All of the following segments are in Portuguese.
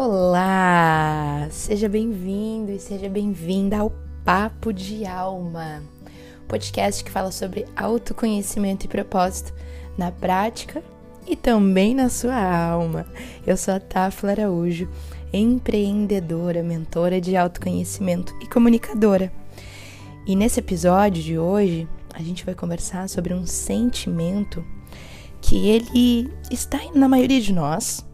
Olá! Seja bem-vindo e seja bem-vinda ao Papo de Alma, podcast que fala sobre autoconhecimento e propósito na prática e também na sua alma. Eu sou a Tafla Araújo, empreendedora, mentora de autoconhecimento e comunicadora. E nesse episódio de hoje, a gente vai conversar sobre um sentimento que ele está na maioria de nós,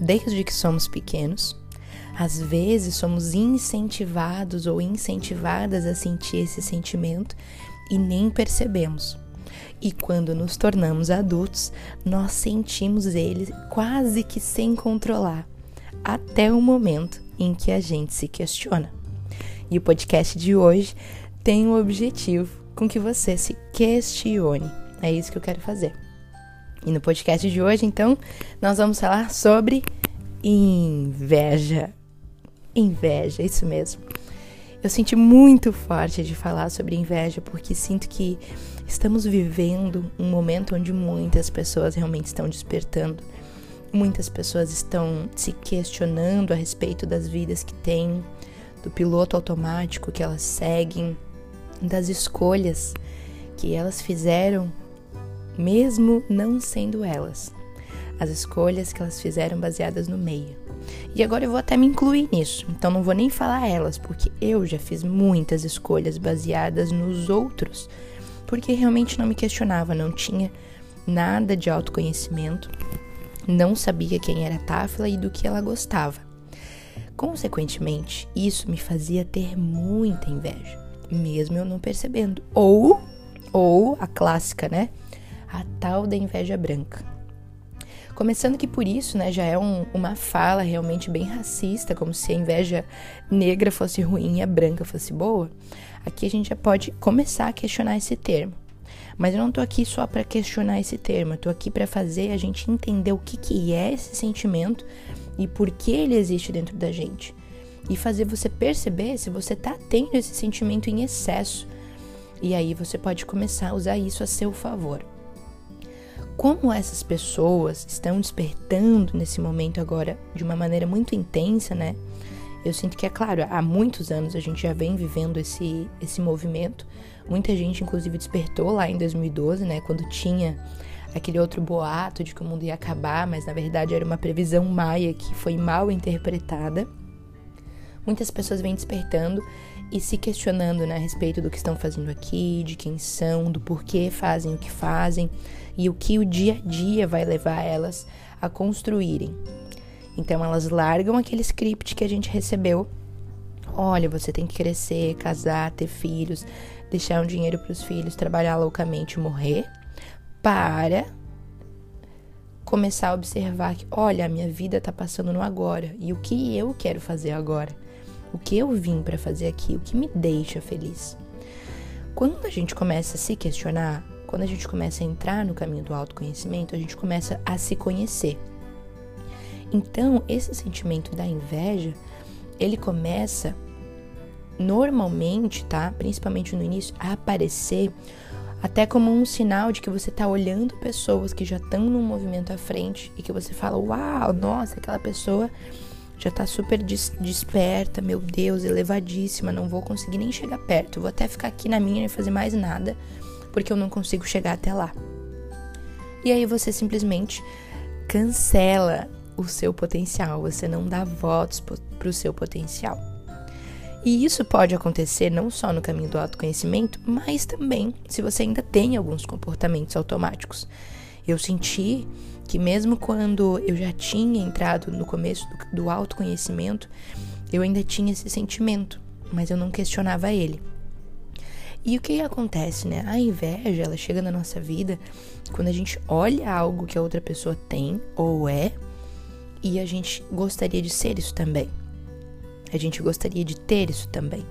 desde que somos pequenos. Às vezes somos incentivados ou incentivadas a sentir esse sentimento e nem percebemos. E quando nos tornamos adultos, nós sentimos ele quase que sem controlar, até o momento em que a gente se questiona. E o podcast de hoje tem o objetivo com que você se questione. É isso que eu quero fazer. E no podcast de hoje, então, nós vamos falar sobre inveja. Inveja, isso mesmo. Eu senti muito forte de falar sobre inveja porque sinto que estamos vivendo um momento onde muitas pessoas realmente estão despertando. Muitas pessoas estão se questionando a respeito das vidas que têm, do piloto automático que elas seguem, das escolhas que elas fizeram mesmo não sendo elas. As escolhas que elas fizeram baseadas no meio. E agora eu vou até me incluir nisso, então não vou nem falar elas, porque eu já fiz muitas escolhas baseadas nos outros, porque realmente não me questionava, não tinha nada de autoconhecimento, não sabia quem era Tafla e do que ela gostava. Consequentemente, isso me fazia ter muita inveja, mesmo eu não percebendo. Ou, ou a clássica, né? A tal da inveja branca. Começando que por isso, né, já é um, uma fala realmente bem racista, como se a inveja negra fosse ruim e a branca fosse boa. Aqui a gente já pode começar a questionar esse termo. Mas eu não tô aqui só para questionar esse termo, eu tô aqui para fazer a gente entender o que, que é esse sentimento e por que ele existe dentro da gente. E fazer você perceber se você tá tendo esse sentimento em excesso. E aí você pode começar a usar isso a seu favor como essas pessoas estão despertando nesse momento agora de uma maneira muito intensa, né? Eu sinto que é claro, há muitos anos a gente já vem vivendo esse esse movimento. Muita gente inclusive despertou lá em 2012, né, quando tinha aquele outro boato de que o mundo ia acabar, mas na verdade era uma previsão maia que foi mal interpretada. Muitas pessoas vêm despertando e se questionando né, a respeito do que estão fazendo aqui, de quem são, do porquê fazem o que fazem e o que o dia a dia vai levar elas a construírem. Então elas largam aquele script que a gente recebeu. Olha, você tem que crescer, casar, ter filhos, deixar um dinheiro para os filhos, trabalhar loucamente, morrer, para começar a observar que, olha, a minha vida está passando no agora e o que eu quero fazer agora, o que eu vim para fazer aqui, o que me deixa feliz. Quando a gente começa a se questionar, quando a gente começa a entrar no caminho do autoconhecimento, a gente começa a se conhecer. Então, esse sentimento da inveja, ele começa normalmente, tá? Principalmente no início, a aparecer até como um sinal de que você está olhando pessoas que já estão num movimento à frente e que você fala: "Uau, nossa, aquela pessoa já está super des desperta, meu Deus, elevadíssima, não vou conseguir nem chegar perto, vou até ficar aqui na minha e fazer mais nada, porque eu não consigo chegar até lá. E aí você simplesmente cancela o seu potencial, você não dá votos para o seu potencial. E isso pode acontecer não só no caminho do autoconhecimento, mas também se você ainda tem alguns comportamentos automáticos. Eu senti que, mesmo quando eu já tinha entrado no começo do, do autoconhecimento, eu ainda tinha esse sentimento, mas eu não questionava ele. E o que acontece, né? A inveja, ela chega na nossa vida quando a gente olha algo que a outra pessoa tem ou é e a gente gostaria de ser isso também. A gente gostaria de ter isso também.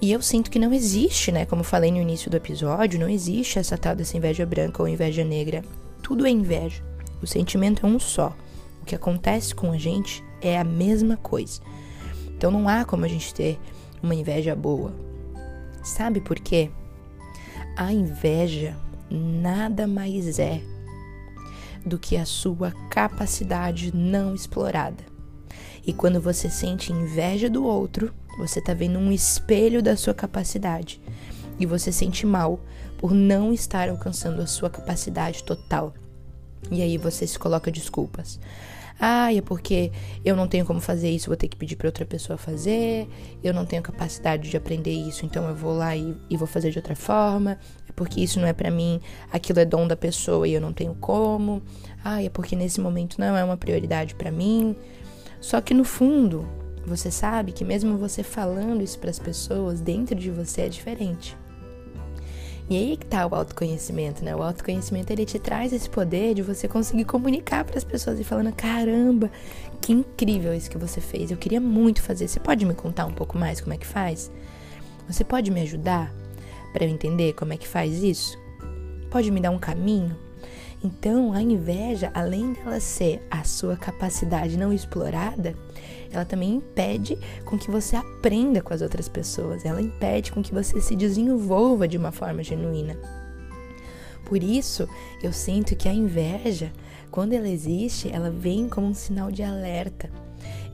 E eu sinto que não existe, né? Como falei no início do episódio, não existe essa tal dessa inveja branca ou inveja negra. Tudo é inveja. O sentimento é um só. O que acontece com a gente é a mesma coisa. Então não há como a gente ter uma inveja boa Sabe por quê? A inveja nada mais é do que a sua capacidade não explorada. E quando você sente inveja do outro, você está vendo um espelho da sua capacidade. E você sente mal por não estar alcançando a sua capacidade total. E aí você se coloca desculpas. Ah, é porque eu não tenho como fazer isso, vou ter que pedir para outra pessoa fazer. Eu não tenho capacidade de aprender isso, então eu vou lá e, e vou fazer de outra forma. É porque isso não é para mim, aquilo é dom da pessoa e eu não tenho como. Ah, é porque nesse momento não é uma prioridade para mim. Só que no fundo, você sabe que mesmo você falando isso para as pessoas, dentro de você é diferente. E aí que tá o autoconhecimento, né? O autoconhecimento ele te traz esse poder de você conseguir comunicar para as pessoas e falando: "Caramba, que incrível isso que você fez. Eu queria muito fazer. Você pode me contar um pouco mais como é que faz? Você pode me ajudar para eu entender como é que faz isso? Pode me dar um caminho?" Então, a inveja, além dela ser a sua capacidade não explorada, ela também impede com que você aprenda com as outras pessoas, ela impede com que você se desenvolva de uma forma genuína. Por isso, eu sinto que a inveja, quando ela existe, ela vem como um sinal de alerta.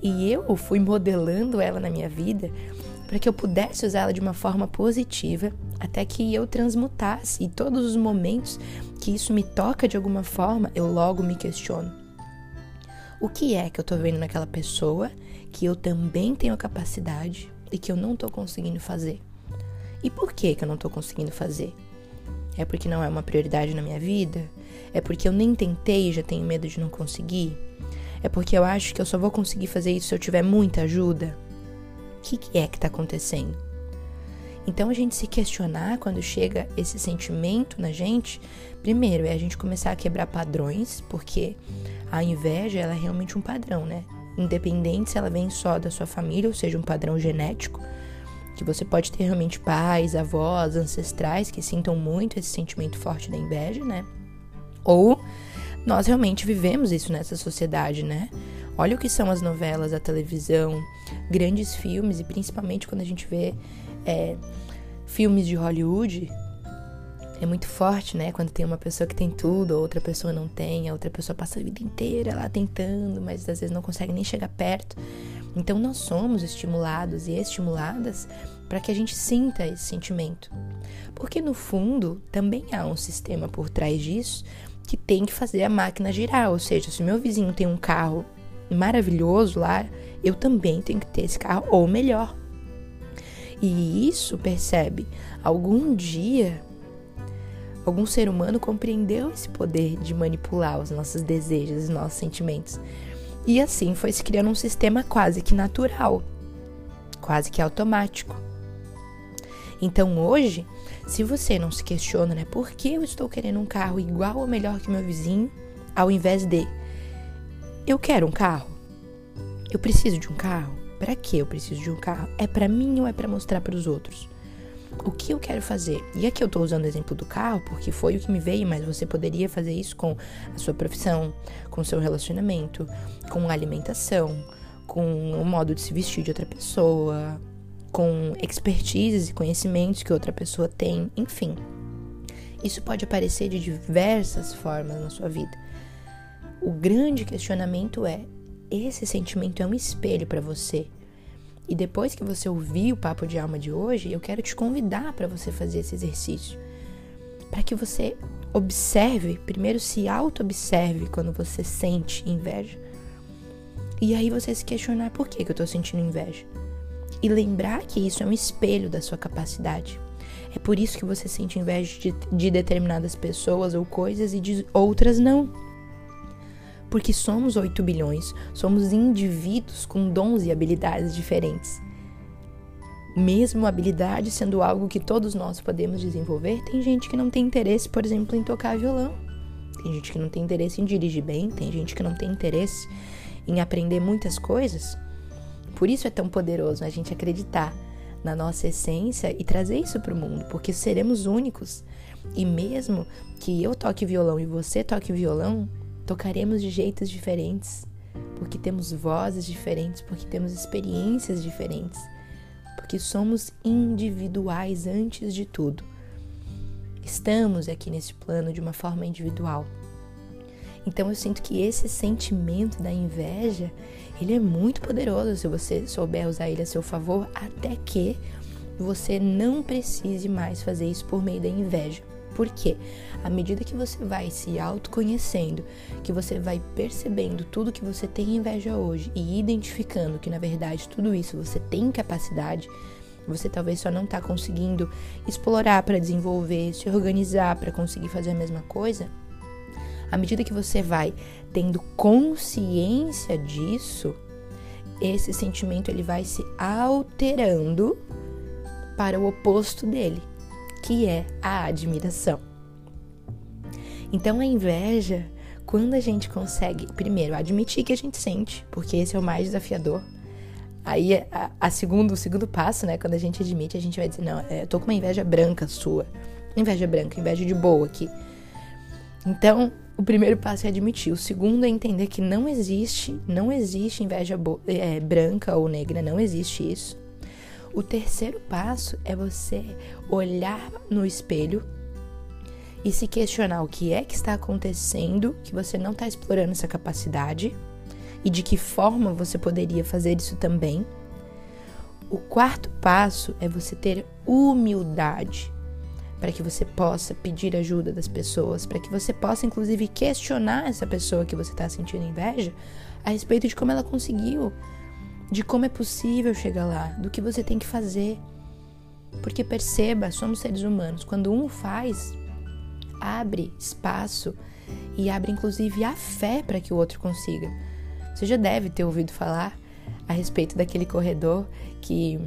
E eu fui modelando ela na minha vida para que eu pudesse usá-la de uma forma positiva, até que eu transmutasse e todos os momentos que isso me toca de alguma forma, eu logo me questiono. O que é que eu tô vendo naquela pessoa que eu também tenho capacidade e que eu não tô conseguindo fazer? E por que que eu não tô conseguindo fazer? É porque não é uma prioridade na minha vida? É porque eu nem tentei e já tenho medo de não conseguir? É porque eu acho que eu só vou conseguir fazer isso se eu tiver muita ajuda? O que, que é que está acontecendo? Então a gente se questionar quando chega esse sentimento na gente, primeiro é a gente começar a quebrar padrões, porque a inveja ela é realmente um padrão, né? Independente se ela vem só da sua família, ou seja, um padrão genético, que você pode ter realmente pais, avós, ancestrais que sintam muito esse sentimento forte da inveja, né? Ou nós realmente vivemos isso nessa sociedade, né? Olha o que são as novelas, a televisão, grandes filmes e principalmente quando a gente vê é, filmes de Hollywood, é muito forte, né? Quando tem uma pessoa que tem tudo, a outra pessoa não tem, a outra pessoa passa a vida inteira lá tentando, mas às vezes não consegue nem chegar perto. Então nós somos estimulados e estimuladas para que a gente sinta esse sentimento. Porque no fundo também há um sistema por trás disso que tem que fazer a máquina girar, ou seja, se meu vizinho tem um carro maravilhoso lá, eu também tenho que ter esse carro ou melhor. E isso, percebe, algum dia algum ser humano compreendeu esse poder de manipular os nossos desejos, os nossos sentimentos. E assim foi se criando um sistema quase que natural, quase que automático. Então hoje, se você não se questiona, né, por que eu estou querendo um carro igual ou melhor que meu vizinho, ao invés de eu quero um carro? Eu preciso de um carro? Para que eu preciso de um carro? É para mim ou é para mostrar para os outros? O que eu quero fazer? E aqui eu estou usando o exemplo do carro porque foi o que me veio, mas você poderia fazer isso com a sua profissão, com o seu relacionamento, com a alimentação, com o modo de se vestir de outra pessoa, com expertises e conhecimentos que outra pessoa tem, enfim. Isso pode aparecer de diversas formas na sua vida. O grande questionamento é: esse sentimento é um espelho para você. E depois que você ouvir o papo de alma de hoje, eu quero te convidar para você fazer esse exercício. Para que você observe, primeiro se auto-observe quando você sente inveja. E aí você se questionar por que, que eu estou sentindo inveja. E lembrar que isso é um espelho da sua capacidade. É por isso que você sente inveja de, de determinadas pessoas ou coisas e de outras não porque somos 8 bilhões, somos indivíduos com dons e habilidades diferentes. Mesmo habilidade sendo algo que todos nós podemos desenvolver, tem gente que não tem interesse, por exemplo, em tocar violão. Tem gente que não tem interesse em dirigir bem, tem gente que não tem interesse em aprender muitas coisas. Por isso é tão poderoso a gente acreditar na nossa essência e trazer isso para o mundo, porque seremos únicos. E mesmo que eu toque violão e você toque violão, Tocaremos de jeitos diferentes, porque temos vozes diferentes, porque temos experiências diferentes, porque somos individuais antes de tudo. Estamos aqui nesse plano de uma forma individual. Então eu sinto que esse sentimento da inveja, ele é muito poderoso se você souber usar ele a seu favor, até que você não precise mais fazer isso por meio da inveja. Por quê? À medida que você vai se autoconhecendo, que você vai percebendo tudo que você tem inveja hoje e identificando que na verdade tudo isso você tem capacidade, você talvez só não está conseguindo explorar para desenvolver, se organizar para conseguir fazer a mesma coisa. À medida que você vai tendo consciência disso, esse sentimento ele vai se alterando para o oposto dele, que é a admiração. Então a inveja, quando a gente consegue, primeiro, admitir que a gente sente, porque esse é o mais desafiador. Aí a, a segundo, o segundo passo, né, quando a gente admite, a gente vai dizer, não, é, eu tô com uma inveja branca sua. Inveja branca, inveja de boa aqui. Então, o primeiro passo é admitir. O segundo é entender que não existe, não existe inveja é, branca ou negra, não existe isso. O terceiro passo é você olhar no espelho e se questionar o que é que está acontecendo, que você não está explorando essa capacidade e de que forma você poderia fazer isso também. O quarto passo é você ter humildade para que você possa pedir ajuda das pessoas, para que você possa inclusive questionar essa pessoa que você está sentindo inveja a respeito de como ela conseguiu de como é possível chegar lá, do que você tem que fazer. Porque perceba, somos seres humanos. Quando um faz, abre espaço e abre inclusive a fé para que o outro consiga. Você já deve ter ouvido falar a respeito daquele corredor que,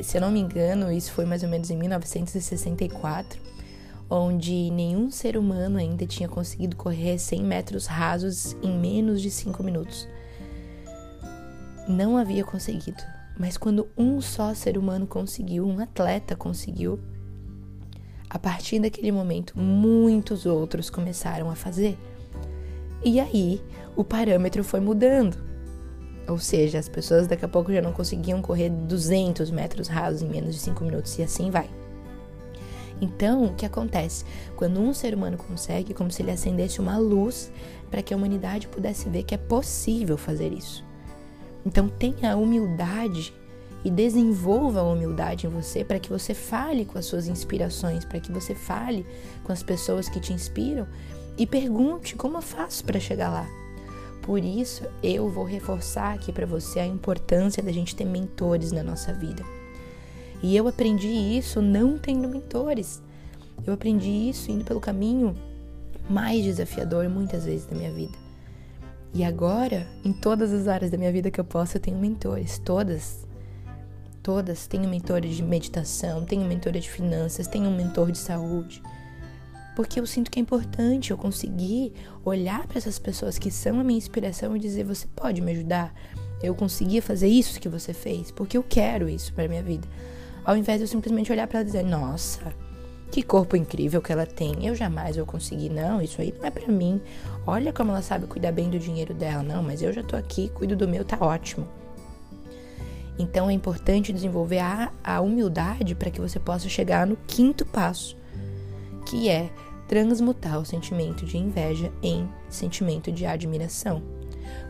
se eu não me engano, isso foi mais ou menos em 1964, onde nenhum ser humano ainda tinha conseguido correr 100 metros rasos em menos de 5 minutos não havia conseguido. Mas quando um só ser humano conseguiu, um atleta conseguiu, a partir daquele momento, muitos outros começaram a fazer. E aí, o parâmetro foi mudando. Ou seja, as pessoas daqui a pouco já não conseguiam correr 200 metros rasos em menos de 5 minutos e assim vai. Então, o que acontece? Quando um ser humano consegue, como se ele acendesse uma luz para que a humanidade pudesse ver que é possível fazer isso. Então tenha humildade e desenvolva a humildade em você para que você fale com as suas inspirações, para que você fale com as pessoas que te inspiram e pergunte como eu faço para chegar lá. Por isso, eu vou reforçar aqui para você a importância da gente ter mentores na nossa vida. E eu aprendi isso não tendo mentores. Eu aprendi isso indo pelo caminho mais desafiador muitas vezes da minha vida. E agora, em todas as áreas da minha vida que eu posso, eu tenho mentores, todas. Todas. Tenho mentores de meditação, tenho mentora de finanças, tenho um mentor de saúde. Porque eu sinto que é importante eu conseguir olhar para essas pessoas que são a minha inspiração e dizer: você pode me ajudar? Eu consegui fazer isso que você fez, porque eu quero isso para minha vida. Ao invés de eu simplesmente olhar para ela e dizer: nossa, que corpo incrível que ela tem. Eu jamais vou conseguir, não. Isso aí não é para mim. Olha como ela sabe cuidar bem do dinheiro dela. Não, mas eu já tô aqui, cuido do meu, tá ótimo. Então é importante desenvolver a, a humildade para que você possa chegar no quinto passo, que é transmutar o sentimento de inveja em sentimento de admiração.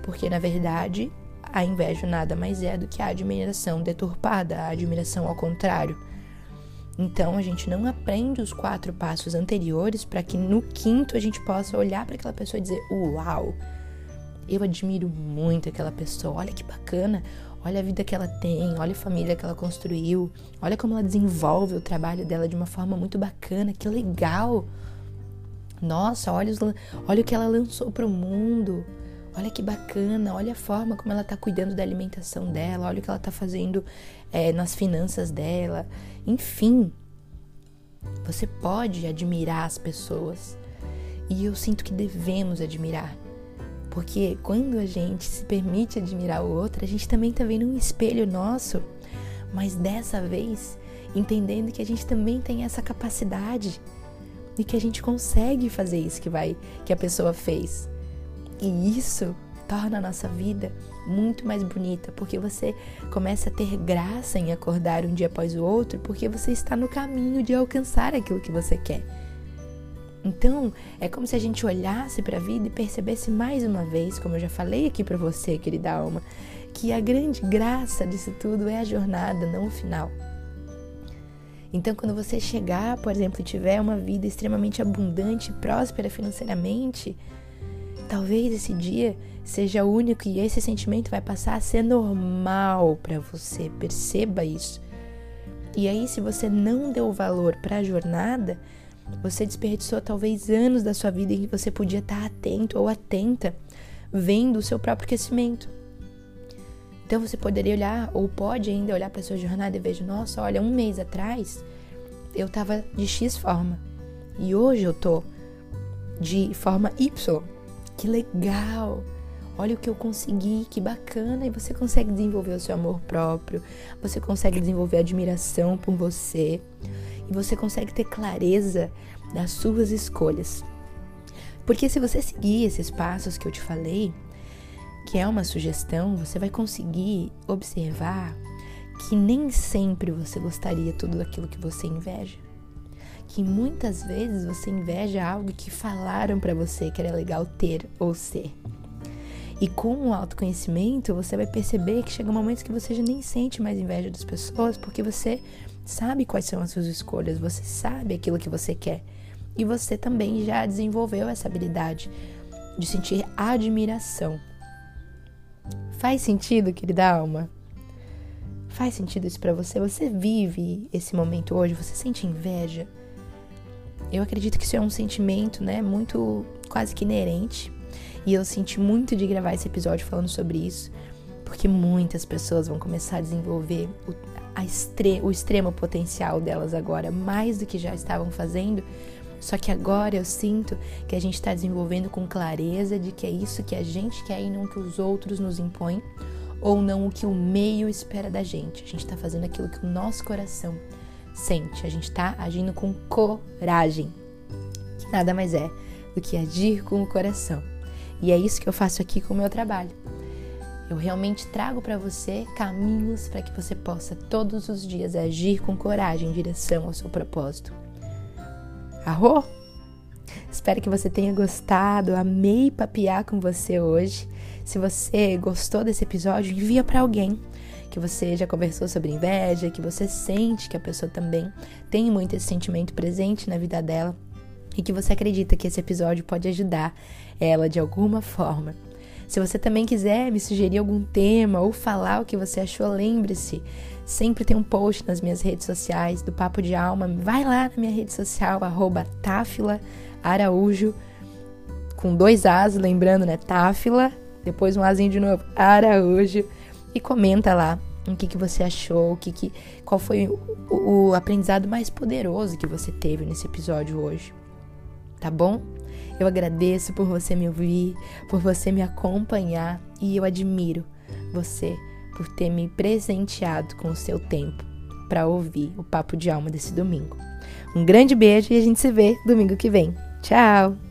Porque na verdade, a inveja nada mais é do que a admiração deturpada, a admiração ao contrário. Então a gente não aprende os quatro passos anteriores para que no quinto a gente possa olhar para aquela pessoa e dizer: Uau, eu admiro muito aquela pessoa, olha que bacana, olha a vida que ela tem, olha a família que ela construiu, olha como ela desenvolve o trabalho dela de uma forma muito bacana, que legal. Nossa, olha, os, olha o que ela lançou para o mundo. Olha que bacana, olha a forma como ela está cuidando da alimentação dela, olha o que ela está fazendo é, nas finanças dela. Enfim, você pode admirar as pessoas. E eu sinto que devemos admirar. Porque quando a gente se permite admirar o outro, a gente também está vendo um espelho nosso. Mas dessa vez, entendendo que a gente também tem essa capacidade e que a gente consegue fazer isso que vai que a pessoa fez. E isso torna a nossa vida muito mais bonita, porque você começa a ter graça em acordar um dia após o outro, porque você está no caminho de alcançar aquilo que você quer. Então, é como se a gente olhasse para a vida e percebesse mais uma vez, como eu já falei aqui para você, querida alma, que a grande graça disso tudo é a jornada, não o final. Então, quando você chegar, por exemplo, e tiver uma vida extremamente abundante, próspera financeiramente, talvez esse dia seja único e esse sentimento vai passar a ser normal para você. Perceba isso. E aí, se você não deu valor para a jornada, você desperdiçou talvez anos da sua vida em que você podia estar atento ou atenta, vendo o seu próprio crescimento. Então você poderia olhar, ou pode ainda olhar para sua jornada e veja, nossa, olha, um mês atrás eu estava de X forma e hoje eu tô de forma Y. Que legal! Olha o que eu consegui, que bacana! E você consegue desenvolver o seu amor próprio, você consegue desenvolver admiração por você e você consegue ter clareza das suas escolhas. Porque se você seguir esses passos que eu te falei, que é uma sugestão, você vai conseguir observar que nem sempre você gostaria tudo aquilo que você inveja. Que muitas vezes você inveja algo que falaram para você que era legal ter ou ser. E com o autoconhecimento, você vai perceber que chega momentos que você já nem sente mais inveja das pessoas, porque você sabe quais são as suas escolhas, você sabe aquilo que você quer. E você também já desenvolveu essa habilidade de sentir admiração Faz sentido, querida alma? Faz sentido isso para você? Você vive esse momento hoje? Você sente inveja? Eu acredito que isso é um sentimento, né, muito quase que inerente. E eu senti muito de gravar esse episódio falando sobre isso, porque muitas pessoas vão começar a desenvolver o, a o extremo potencial delas agora, mais do que já estavam fazendo, só que agora eu sinto que a gente está desenvolvendo com clareza de que é isso que a gente quer e não o que os outros nos impõem, ou não o que o meio espera da gente. A gente está fazendo aquilo que o nosso coração sente. A gente está agindo com coragem, que nada mais é do que agir com o coração. E é isso que eu faço aqui com o meu trabalho. Eu realmente trago para você caminhos para que você possa todos os dias agir com coragem em direção ao seu propósito. Arro? Espero que você tenha gostado. Amei papiar com você hoje. Se você gostou desse episódio, envia para alguém que você já conversou sobre inveja, que você sente que a pessoa também tem muito esse sentimento presente na vida dela e que você acredita que esse episódio pode ajudar ela de alguma forma. Se você também quiser me sugerir algum tema ou falar o que você achou, lembre-se Sempre tem um post nas minhas redes sociais do Papo de Alma. Vai lá na minha rede social, arroba Araújo, com dois As, lembrando, né? Táfila, depois um Azinho de novo, Araújo. E comenta lá o que, que você achou, o que, que, qual foi o, o aprendizado mais poderoso que você teve nesse episódio hoje. Tá bom? Eu agradeço por você me ouvir, por você me acompanhar e eu admiro você por ter me presenteado com o seu tempo para ouvir o papo de alma desse domingo. Um grande beijo e a gente se vê domingo que vem. Tchau!